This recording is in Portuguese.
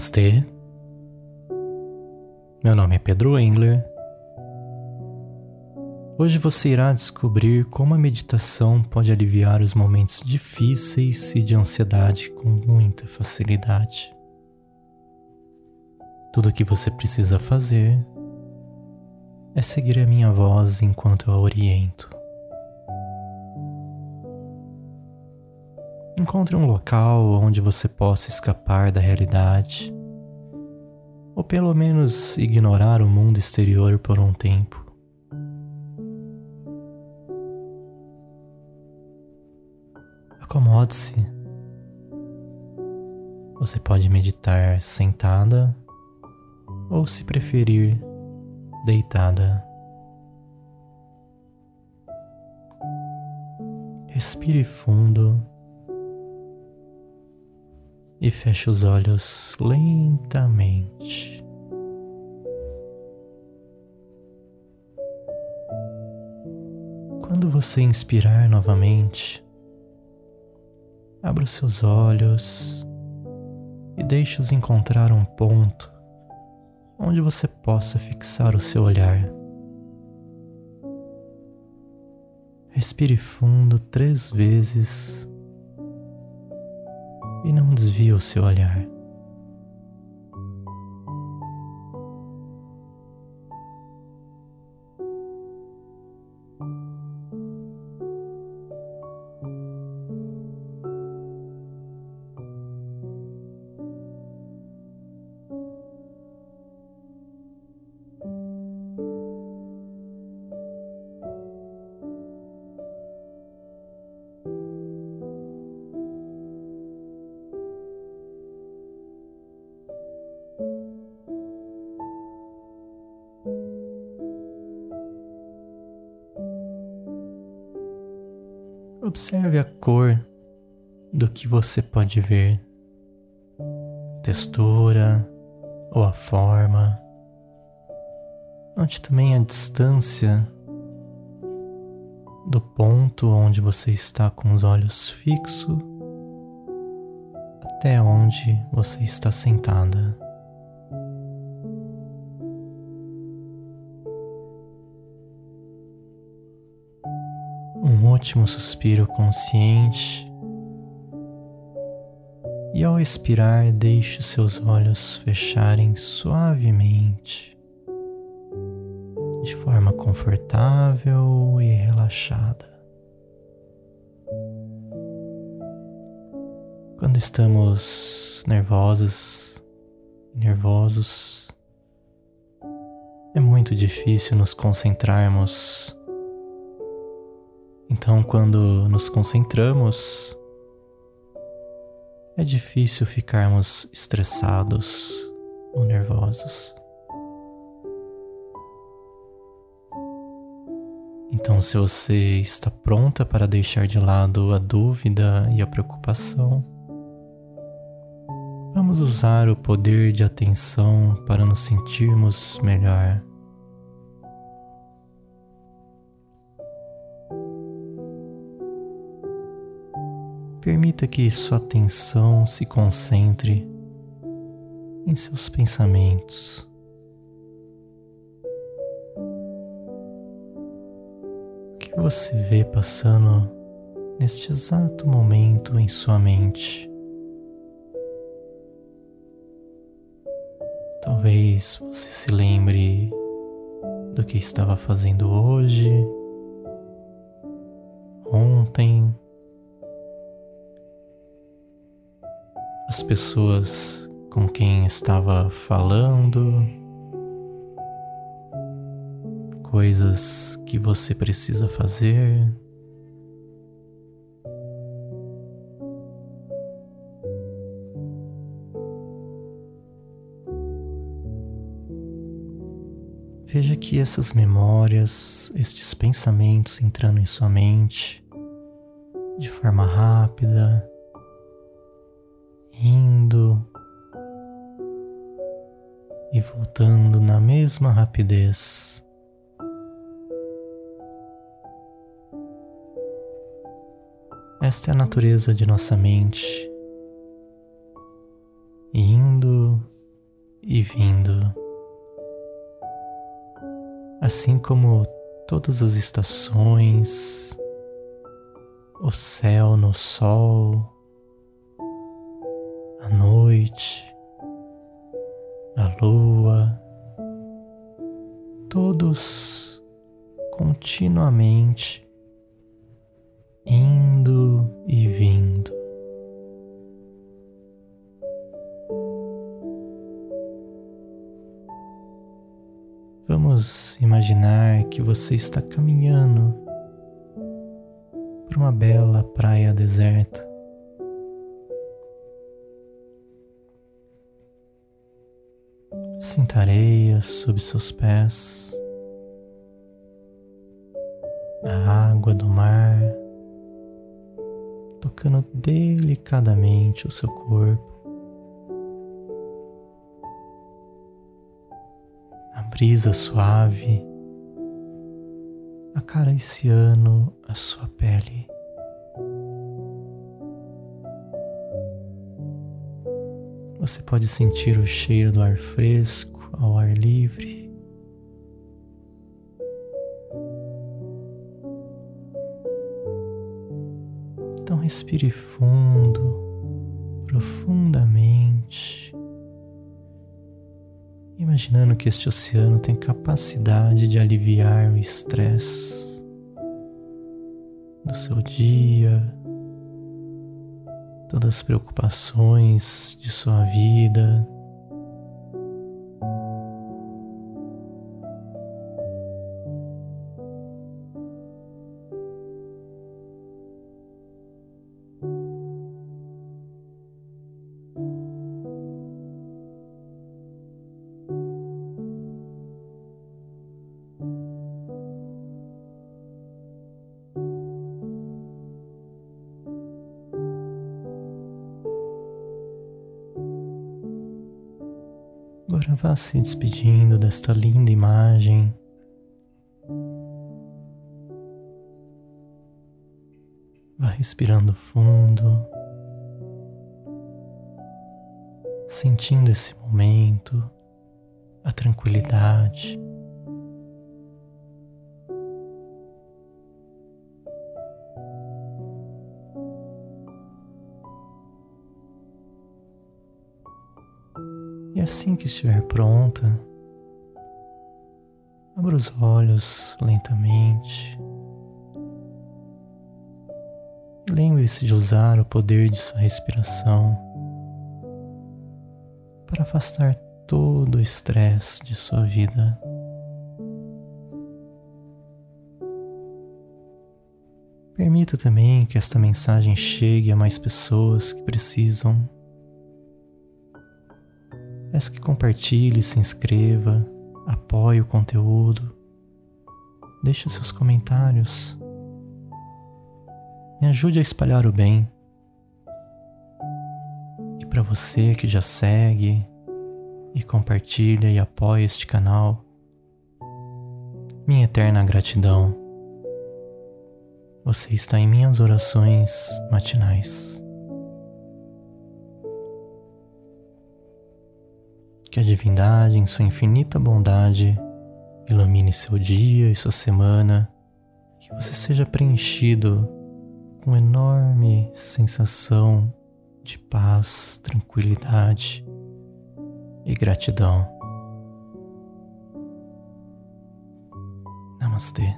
Namastê. Meu nome é Pedro Engler. Hoje você irá descobrir como a meditação pode aliviar os momentos difíceis e de ansiedade com muita facilidade. Tudo o que você precisa fazer é seguir a minha voz enquanto eu a oriento. Encontre um local onde você possa escapar da realidade, ou pelo menos ignorar o mundo exterior por um tempo. Acomode-se. Você pode meditar sentada ou, se preferir, deitada. Respire fundo e feche os olhos lentamente. Quando você inspirar novamente, abra os seus olhos e deixe-os encontrar um ponto onde você possa fixar o seu olhar. Respire fundo três vezes e não desvie o seu olhar. Observe a cor do que você pode ver, textura ou a forma. Note também a distância do ponto onde você está com os olhos fixos até onde você está sentada. Último suspiro consciente. E ao expirar, deixe seus olhos fecharem suavemente, de forma confortável e relaxada. Quando estamos nervosas, nervosos, é muito difícil nos concentrarmos então, quando nos concentramos, é difícil ficarmos estressados ou nervosos. Então, se você está pronta para deixar de lado a dúvida e a preocupação, vamos usar o poder de atenção para nos sentirmos melhor. Permita que sua atenção se concentre em seus pensamentos. O que você vê passando neste exato momento em sua mente? Talvez você se lembre do que estava fazendo hoje, ontem as pessoas com quem estava falando, coisas que você precisa fazer. Veja que essas memórias, estes pensamentos entrando em sua mente de forma rápida, e voltando na mesma rapidez. Esta é a natureza de nossa mente, indo e vindo. Assim como todas as estações, o céu no sol, a noite, a lua, todos continuamente indo e vindo. Vamos imaginar que você está caminhando por uma bela praia deserta. Sinta areia sob seus pés, a água do mar tocando delicadamente o seu corpo. brisa suave acariciando a sua pele. Você pode sentir o cheiro do ar fresco ao ar livre. Então respire fundo, profundamente imaginando que este oceano tem capacidade de aliviar o estresse do seu dia, todas as preocupações de sua vida. Agora vá se despedindo desta linda imagem. Vá respirando fundo, sentindo esse momento, a tranquilidade. E assim que estiver pronta, abra os olhos lentamente. Lembre-se de usar o poder de sua respiração para afastar todo o estresse de sua vida. Permita também que esta mensagem chegue a mais pessoas que precisam Peço que compartilhe, se inscreva, apoie o conteúdo, deixe os seus comentários. Me ajude a espalhar o bem. E para você que já segue e compartilha e apoia este canal, minha eterna gratidão. Você está em minhas orações matinais. Que a divindade, em sua infinita bondade, ilumine seu dia e sua semana, que você seja preenchido com enorme sensação de paz, tranquilidade e gratidão. Namastê.